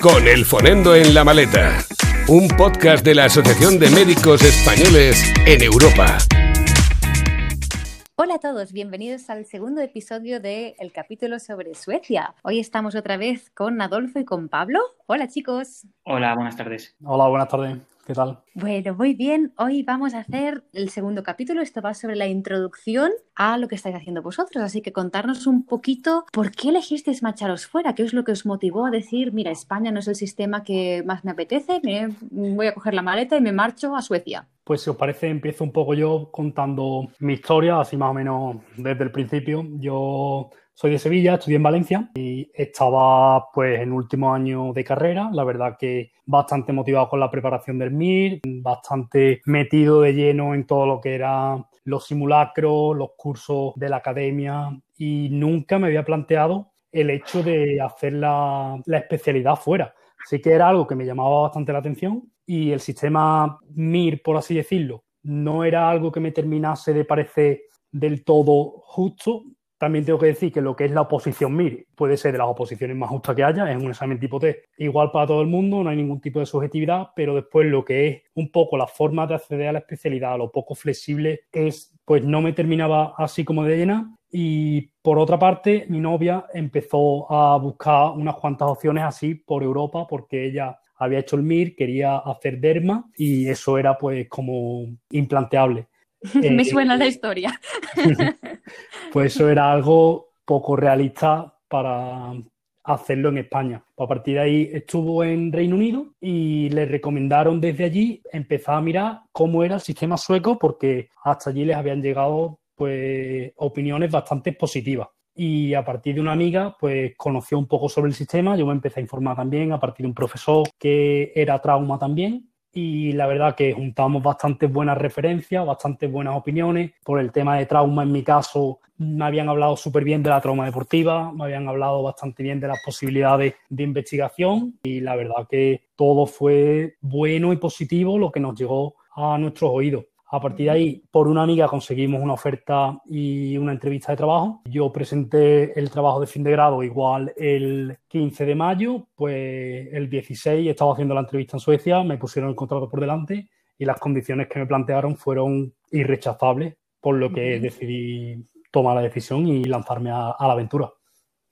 con el Fonendo en la maleta, un podcast de la Asociación de Médicos Españoles en Europa. Hola a todos, bienvenidos al segundo episodio del capítulo sobre Suecia. Hoy estamos otra vez con Adolfo y con Pablo. Hola chicos. Hola, buenas tardes. Hola, buenas tardes. ¿Qué tal? Bueno, muy bien. Hoy vamos a hacer el segundo capítulo. Esto va sobre la introducción a lo que estáis haciendo vosotros. Así que contarnos un poquito por qué elegisteis marcharos fuera, qué es lo que os motivó a decir, mira, España no es el sistema que más me apetece, me voy a coger la maleta y me marcho a Suecia. Pues si os parece, empiezo un poco yo contando mi historia, así más o menos desde el principio. Yo soy de Sevilla, estudié en Valencia y estaba pues en último año de carrera. La verdad que bastante motivado con la preparación del MIR, bastante metido de lleno en todo lo que era los simulacros, los cursos de la academia y nunca me había planteado el hecho de hacer la, la especialidad fuera. Sí que era algo que me llamaba bastante la atención y el sistema MIR, por así decirlo, no era algo que me terminase de parecer del todo justo, también tengo que decir que lo que es la oposición MIR puede ser de las oposiciones más justas que haya, es un examen tipo T igual para todo el mundo, no hay ningún tipo de subjetividad, pero después lo que es un poco la forma de acceder a la especialidad, lo poco flexible es, pues no me terminaba así como de llena. Y por otra parte, mi novia empezó a buscar unas cuantas opciones así por Europa porque ella había hecho el MIR, quería hacer derma y eso era pues como implanteable. Me eh, suena la historia. pues eso era algo poco realista para hacerlo en España. A partir de ahí estuvo en Reino Unido y le recomendaron desde allí empezar a mirar cómo era el sistema sueco porque hasta allí les habían llegado pues opiniones bastante positivas. Y a partir de una amiga, pues conoció un poco sobre el sistema. Yo me empecé a informar también a partir de un profesor que era trauma también y la verdad que juntamos bastantes buenas referencias, bastantes buenas opiniones. Por el tema de trauma, en mi caso, me habían hablado súper bien de la trauma deportiva, me habían hablado bastante bien de las posibilidades de investigación y la verdad que todo fue bueno y positivo lo que nos llegó a nuestros oídos. A partir de ahí, por una amiga conseguimos una oferta y una entrevista de trabajo. Yo presenté el trabajo de fin de grado igual el 15 de mayo, pues el 16 estaba haciendo la entrevista en Suecia, me pusieron el contrato por delante y las condiciones que me plantearon fueron irrechazables, por lo que decidí tomar la decisión y lanzarme a, a la aventura.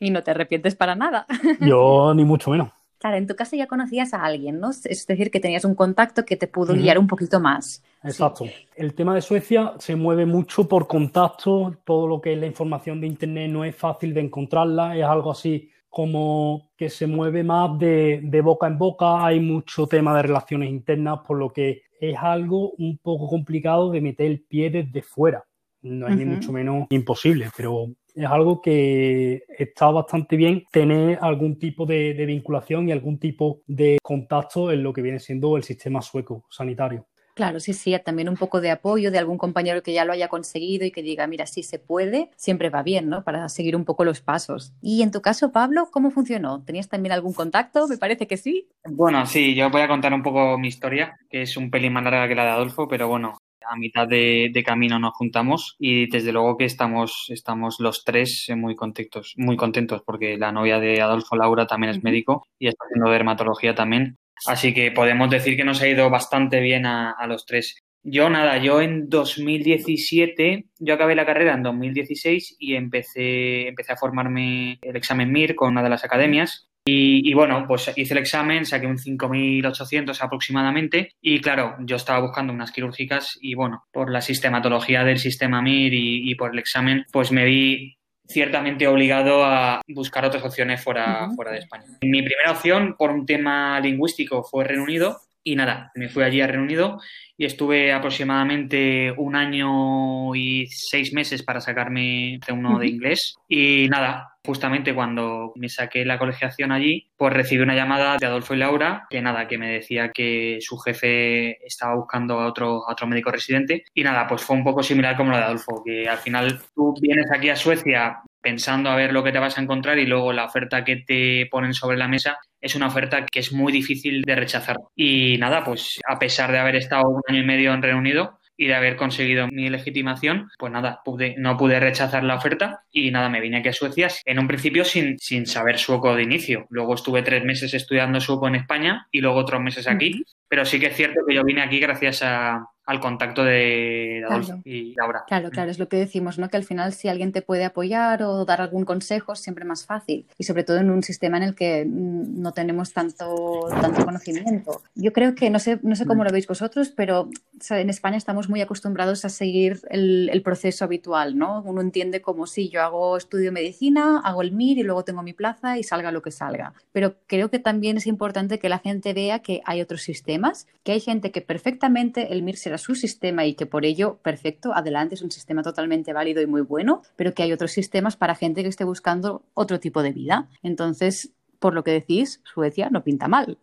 Y no te arrepientes para nada. Yo ni mucho menos. Claro, en tu caso ya conocías a alguien, ¿no? Es decir, que tenías un contacto que te pudo guiar un poquito más. Exacto. El tema de Suecia se mueve mucho por contacto, todo lo que es la información de Internet no es fácil de encontrarla, es algo así como que se mueve más de, de boca en boca, hay mucho tema de relaciones internas, por lo que es algo un poco complicado de meter el pie desde fuera. No es ni mucho menos imposible, pero es algo que está bastante bien tener algún tipo de, vinculación y algún tipo de contacto en lo que viene siendo el sistema sueco sanitario. Claro, sí, sí, también un poco de apoyo de algún compañero que ya lo haya conseguido y que diga, mira, sí se puede, siempre va bien, ¿no? Para seguir un poco los pasos. Y en tu caso, Pablo, ¿cómo funcionó? ¿Tenías también algún contacto? Me parece que sí. Bueno, sí, yo voy a contar un poco mi historia, que es un pelín más larga que la de Adolfo, pero bueno, a mitad de, camino nos juntamos y desde luego que estamos, estamos los tres muy contentos, muy contentos porque la novia de Adolfo Laura también es médico y está haciendo dermatología también. Así que podemos decir que nos ha ido bastante bien a, a los tres. Yo nada, yo en 2017, yo acabé la carrera en 2016 y empecé, empecé a formarme el examen MIR con una de las academias y, bueno, pues hice el examen, saqué un 5.800 aproximadamente y claro, yo estaba buscando unas quirúrgicas y bueno, por la sistematología del sistema MIR y, por el examen, pues me vi ciertamente obligado a buscar otras opciones fuera, fuera de España. Mi primera opción, por un tema lingüístico, fue Reino Unido y nada, me fui allí a Reino Unido y estuve aproximadamente un año y seis meses para sacarme uno de inglés. Y nada, justamente cuando me saqué la colegiación allí, pues recibí una llamada de Adolfo y Laura, que nada, que me decía que su jefe estaba buscando a otro, a otro médico residente. Y nada, pues fue un poco similar como lo de Adolfo, que al final tú vienes aquí a Suecia pensando a ver lo que te vas a encontrar y luego la oferta que te ponen sobre la mesa es una oferta que es muy difícil de rechazar. Y nada, pues a pesar de haber estado un año y medio en Reino Unido, y de haber conseguido mi legitimación, pues nada, no pude rechazar la oferta y nada, me vine aquí a Suecia en un principio sin, sin saber sueco de inicio. Luego estuve tres meses estudiando sueco en España y luego otros meses aquí, pero sí que es cierto que yo vine aquí gracias a, al contacto de Adolfo y Laura. Claro, claro, es lo que decimos, ¿no? Que al final si alguien te puede apoyar o dar algún consejo es siempre más fácil y sobre todo en un sistema en el que mm, no tenemos tanto, tanto conocimiento. Yo creo que, no sé, no sé cómo mm. lo veis vosotros, pero en España estamos muy acostumbrados a seguir el, el, proceso habitual, ¿no? Uno entiende como si yo hago estudio medicina, hago el MIR y luego tengo mi plaza y salga lo que salga. Pero creo que también es importante que la gente vea que hay otros sistemas, que hay gente que perfectamente el MIR se su sistema y que por ello, perfecto, adelante, es un sistema totalmente válido y muy bueno, pero que hay otros sistemas para gente que esté buscando otro tipo de vida. Entonces, por lo que decís, Suecia no pinta mal.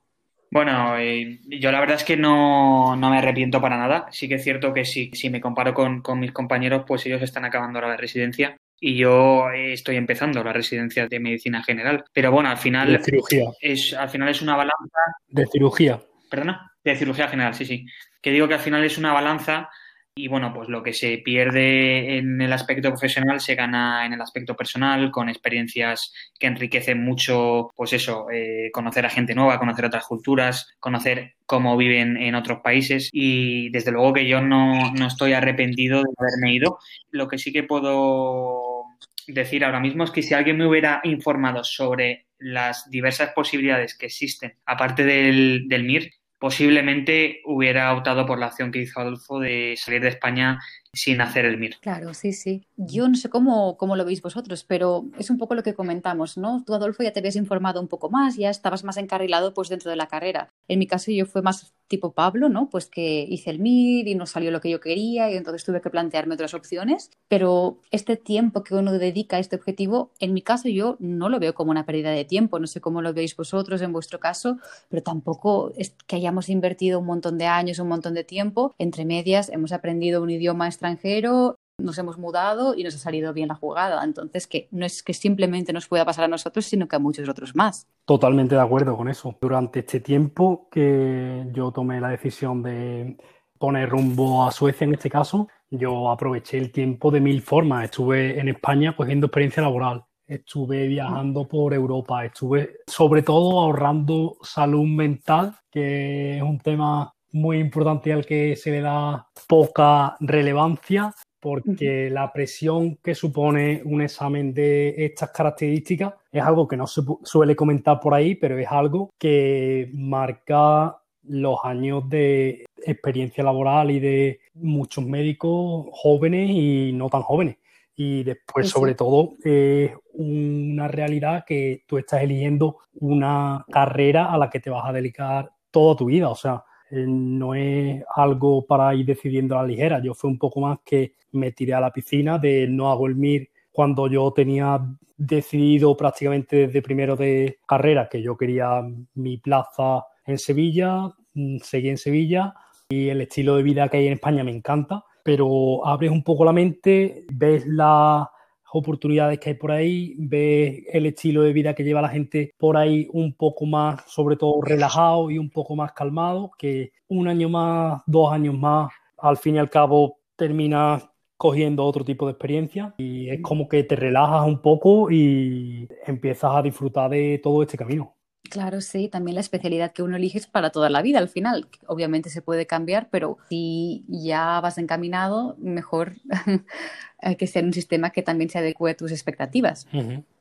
Bueno, eh, yo la verdad es que no, me arrepiento para nada. Sí que es cierto que si, si me comparo con, mis compañeros, pues ellos están acabando la residencia y yo estoy empezando la residencia de medicina general. Pero bueno, al final. De cirugía. Es, al final es una balanza. De cirugía. Perdona, de cirugía general, sí, sí que digo que al final es una balanza y bueno, pues lo que se pierde en el aspecto profesional se gana en el aspecto personal, con experiencias que enriquecen mucho, pues eso, eh, conocer a gente nueva, conocer otras culturas, conocer cómo viven en otros países y desde luego que yo no, no estoy arrepentido de haberme ido. Lo que sí que puedo decir ahora mismo es que si alguien me hubiera informado sobre las diversas posibilidades que existen, aparte del, del MIR, posiblemente hubiera optado por la acción que hizo Adolfo de salir de España sin hacer el MIR. Claro, sí, sí. Yo no sé cómo, cómo lo veis vosotros, pero es un poco lo que comentamos, ¿no? Tú, Adolfo, ya te habías informado un poco más, ya estabas más encarrilado pues dentro de la carrera. En mi caso yo fue más tipo Pablo, ¿no? Pues que hice el MIR y no salió lo que yo quería y entonces tuve que plantearme otras opciones, pero este tiempo que uno dedica a este objetivo, en mi caso yo no lo veo como una pérdida de tiempo, no sé cómo lo veis vosotros en vuestro caso, pero tampoco es que hayamos invertido un montón de años, un montón de tiempo, entre medias hemos aprendido un idioma extranjero, nos hemos mudado y nos ha salido bien la jugada. Entonces, que no es que simplemente nos pueda pasar a nosotros, sino que a muchos otros más. Totalmente de acuerdo con eso. Durante este tiempo que yo tomé la decisión de poner rumbo a Suecia en este caso, yo aproveché el tiempo de mil formas. Estuve en España cogiendo experiencia laboral, estuve viajando por Europa, estuve sobre todo ahorrando salud mental, que es un tema muy importante al que se le da poca relevancia porque la presión que supone un examen de estas características es algo que no se suele comentar por ahí, pero es algo que marca los años de experiencia laboral y de muchos médicos jóvenes y no tan jóvenes. Y después, sobre todo, es una realidad que tú estás eligiendo una carrera a la que te vas a dedicar toda tu vida. O sea, no es algo para ir decidiendo a la ligera. Yo fue un poco más que me tiré a la piscina de no hago el MIR cuando yo tenía decidido prácticamente desde primero de carrera que yo quería mi plaza en Sevilla, mm, seguí en Sevilla y el estilo de vida que hay en España me encanta, pero abres un poco la mente, ves la oportunidades que hay por ahí, ves el estilo de vida que lleva la gente por ahí un poco más, sobre todo relajado y un poco más calmado, que un año más, dos años más, al fin y al cabo terminas cogiendo otro tipo de experiencia y es como que te relajas un poco y empiezas a disfrutar de todo este camino. Claro, sí, también la especialidad que uno elige es para toda la vida al final. Obviamente se puede cambiar, pero si ya vas encaminado, mejor que sea un sistema que también se adecue a tus expectativas.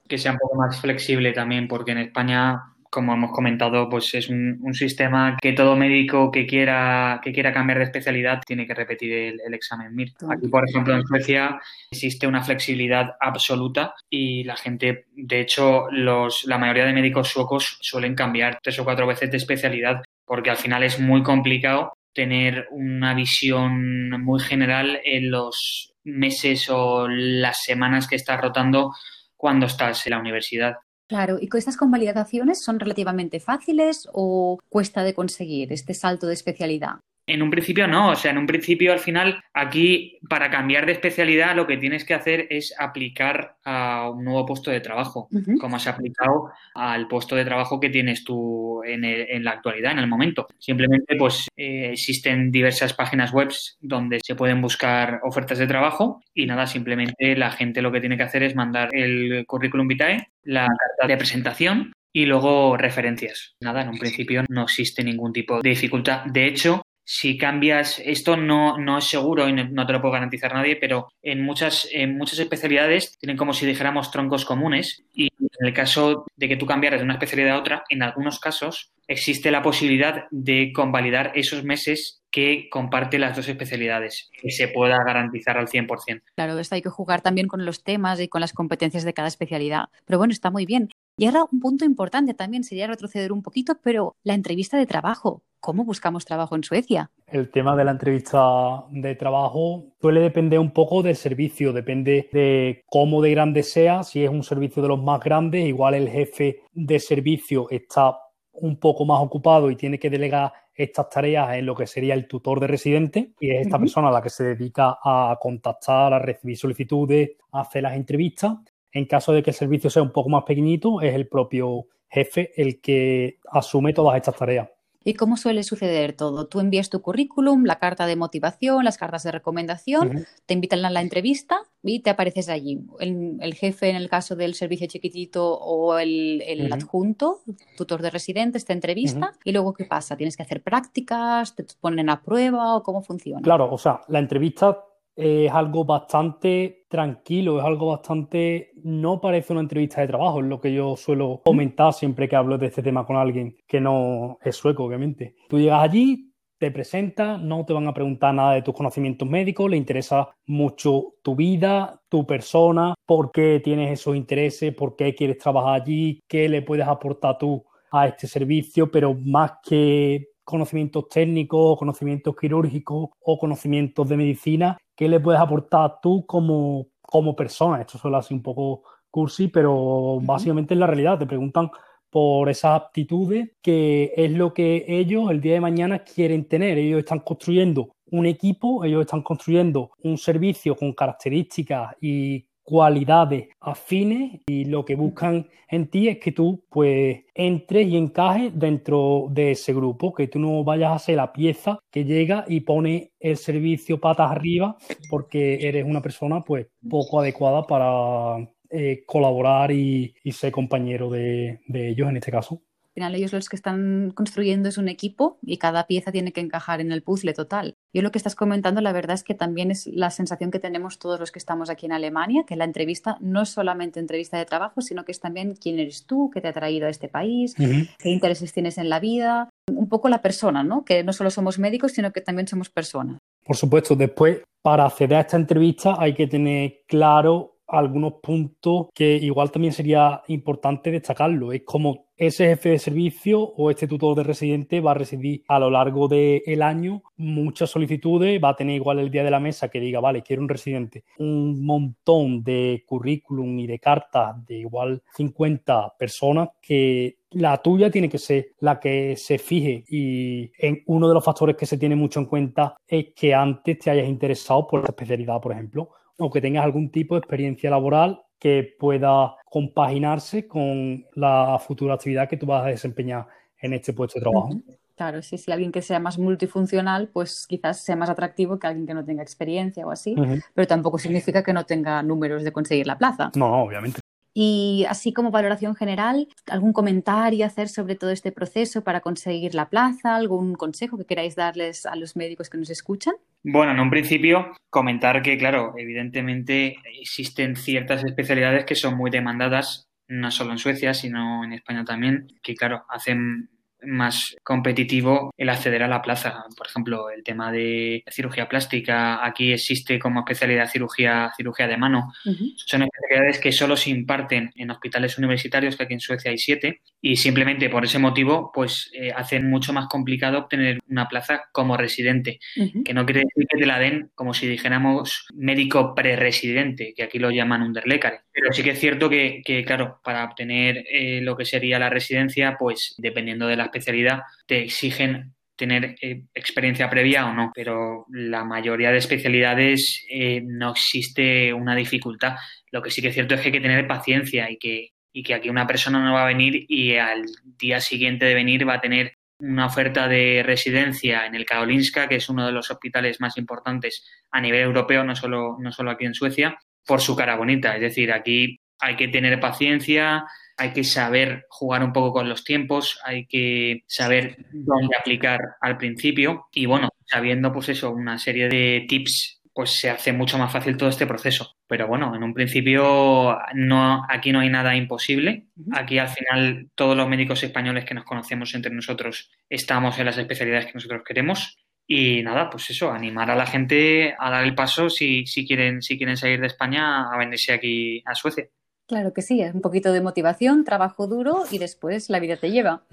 Que sea un poco más flexible también, porque en España como hemos comentado, pues es un, sistema que todo médico que quiera, que quiera cambiar de especialidad tiene que repetir el, examen MIR. Aquí, por ejemplo, en Suecia existe una flexibilidad absoluta y la gente, de hecho, los, la mayoría de médicos suecos suelen cambiar tres o cuatro veces de especialidad porque al final es muy complicado tener una visión muy general en los meses o las semanas que estás rotando cuando estás en la universidad. Claro, ¿y estas convalidaciones son relativamente fáciles o cuesta de conseguir este salto de especialidad? En un principio no, o sea, en un principio al final aquí para cambiar de especialidad lo que tienes que hacer es aplicar a un nuevo puesto de trabajo, como has aplicado al puesto de trabajo que tienes tú en, la actualidad, en el momento. Simplemente pues eh, existen diversas páginas web donde se pueden buscar ofertas de trabajo y nada, simplemente la gente lo que tiene que hacer es mandar el currículum vitae, la carta de presentación y luego referencias. Nada, en un principio no existe ningún tipo de dificultad. De hecho, si cambias, esto no, no es seguro y no, te lo puedo garantizar nadie, pero en muchas, en muchas especialidades tienen como si dijéramos troncos comunes y en el caso de que tú cambiaras de una especialidad a otra, en algunos casos existe la posibilidad de convalidar esos meses que comparte las dos especialidades, y se pueda garantizar al 100%. Claro, esto hay que jugar también con los temas y con las competencias de cada especialidad. Pero bueno, está muy bien. Y ahora un punto importante también sería retroceder un poquito, pero la entrevista de trabajo. ¿Cómo buscamos trabajo en Suecia? El tema de la entrevista de trabajo suele depender un poco del servicio, depende de cómo de grande sea. Si es un servicio de los más grandes, igual el jefe de servicio está un poco más ocupado y tiene que delegar estas tareas en lo que sería el tutor de residente y es esta persona la que se dedica a contactar, a recibir solicitudes, a hacer las entrevistas. En caso de que el servicio sea un poco más pequeñito, es el propio jefe el que asume todas estas tareas. ¿Y cómo suele suceder todo? Tú envías tu currículum, la carta de motivación, las cartas de recomendación, te invitan a la entrevista y te apareces allí. El, jefe, en el caso del servicio chiquitito o el, adjunto, tutor de residentes, te entrevista y luego ¿qué pasa? ¿Tienes que hacer prácticas? ¿Te ponen a prueba o cómo funciona? Claro, o sea, la entrevista es algo bastante tranquilo, es algo bastante, no parece una entrevista de trabajo, es lo que yo suelo comentar siempre que hablo de este tema con alguien que no es sueco, obviamente. Tú llegas allí, te presentas, no te van a preguntar nada de tus conocimientos médicos, le interesa mucho tu vida, tu persona, por qué tienes esos intereses, por qué quieres trabajar allí, qué le puedes aportar tú a este servicio, pero más que conocimientos técnicos, conocimientos quirúrgicos o conocimientos de medicina, ¿qué le puedes aportar tú como, como persona? Esto suele así un poco cursi, pero básicamente es la realidad. Te preguntan por esas aptitudes, que es lo que ellos el día de mañana quieren tener. Ellos están construyendo un equipo, ellos están construyendo un servicio con características y cualidades afines y lo que buscan en ti es que tú pues entres y encajes dentro de ese grupo, que tú no vayas a ser la pieza que llega y pone el servicio patas arriba porque eres una persona pues poco adecuada para eh, colaborar y, ser compañero de ellos en este caso final ellos los que están construyendo es un equipo y cada pieza tiene que encajar en el puzzle total. Yo lo que estás comentando, la verdad es que también es la sensación que tenemos todos los que estamos aquí en Alemania, que la entrevista no es solamente entrevista de trabajo, sino que es también quién eres tú, qué te ha traído a este país, qué intereses tienes en la vida, un poco la persona, ¿no? Que no solo somos médicos, sino que también somos personas. Por supuesto, después, para acceder a esta entrevista hay que tener claro algunos puntos que igual también sería importante destacarlo. Es como ese jefe de servicio o este tutor de residente va a recibir a lo largo del año. Muchas solicitudes, va a tener igual el día de la mesa que diga, vale, quiero un residente, un montón de currículum y de cartas de igual 50 personas que la tuya tiene que ser la que se fije. Y en uno de los factores que se tiene mucho en cuenta es que antes te hayas interesado por la especialidad, por ejemplo o que tengas algún tipo de experiencia laboral que pueda compaginarse con la futura actividad que tú vas a desempeñar en este puesto de trabajo. Claro, sí, si alguien que sea más multifuncional, pues quizás sea más atractivo que alguien que no tenga experiencia o así, pero tampoco significa que no tenga números de conseguir la plaza. No, obviamente. Y así como valoración general, ¿algún comentario hacer sobre todo este proceso para conseguir la plaza? ¿Algún consejo que queráis darles a los médicos que nos escuchan? Bueno, en un principio comentar que, claro, evidentemente existen ciertas especialidades que son muy demandadas, no solo en Suecia, sino en España también, que, claro, hacen más competitivo el acceder a la plaza. Por ejemplo, el tema de cirugía plástica, aquí existe como especialidad cirugía, cirugía de mano. Son especialidades que solo se imparten en hospitales universitarios, que aquí en Suecia hay siete, y simplemente por ese motivo, pues eh, hacen mucho más complicado obtener una plaza como residente, que no quiere decir que te la den como si dijéramos médico pre-residente, que aquí lo llaman underlecare. Pero sí que es cierto que, claro, para obtener eh, lo que sería la residencia, pues dependiendo de la especialidad, te exigen tener eh, experiencia previa o no, pero la mayoría de especialidades eh, no existe una dificultad. Lo que sí que es cierto es que hay que tener paciencia y que, y que aquí una persona no va a venir y al día siguiente de venir va a tener una oferta de residencia en el Karolinska, que es uno de los hospitales más importantes a nivel europeo, no solo, no solo aquí en Suecia, por su cara bonita. Es decir, aquí hay que tener paciencia, hay que saber jugar un poco con los tiempos, hay que saber dónde aplicar al principio y bueno, sabiendo pues eso, una serie de tips, pues se hace mucho más fácil todo este proceso. Pero bueno, en un principio no, aquí no hay nada imposible. Aquí al final todos los médicos españoles que nos conocemos entre nosotros estamos en las especialidades que nosotros queremos. Y nada, pues eso, animar a la gente a dar el paso si, si, quieren, si quieren salir de España a venirse aquí a Suecia. Claro que sí, es un poquito de motivación, trabajo duro y después la vida te lleva.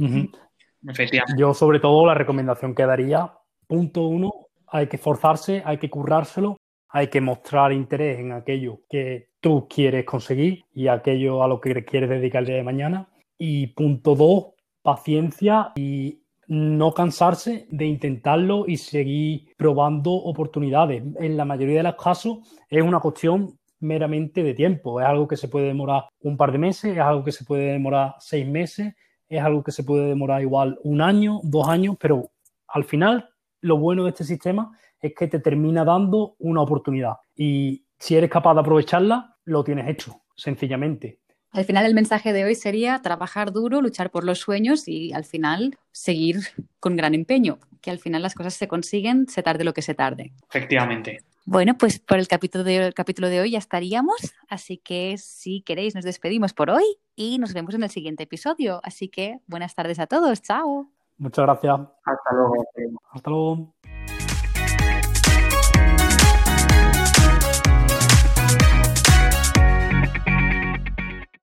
Yo sobre todo la recomendación que daría, punto uno, hay que esforzarse, hay que currárselo, hay que mostrar interés en aquello que tú quieres conseguir y aquello a lo que quieres dedicar el día de mañana. Y punto dos, paciencia y no cansarse de intentarlo y seguir probando oportunidades. En la mayoría de los casos es una cuestión meramente de tiempo. Es algo que se puede demorar un par de meses, es algo que se puede demorar seis meses, es algo que se puede demorar igual un año, dos años, pero al final lo bueno de este sistema es que te termina dando una oportunidad y si eres capaz de aprovecharla, lo tienes hecho, sencillamente. Al final el mensaje de hoy sería trabajar duro, luchar por los sueños y al final seguir con gran empeño, que al final las cosas se consiguen, se tarde lo que se tarde. Efectivamente. Bueno, pues por el capítulo, de, capítulo de hoy ya estaríamos, así que si queréis nos despedimos por hoy y nos vemos en el siguiente episodio. Así que buenas tardes a todos, chao. Muchas gracias. Hasta luego. Hasta luego.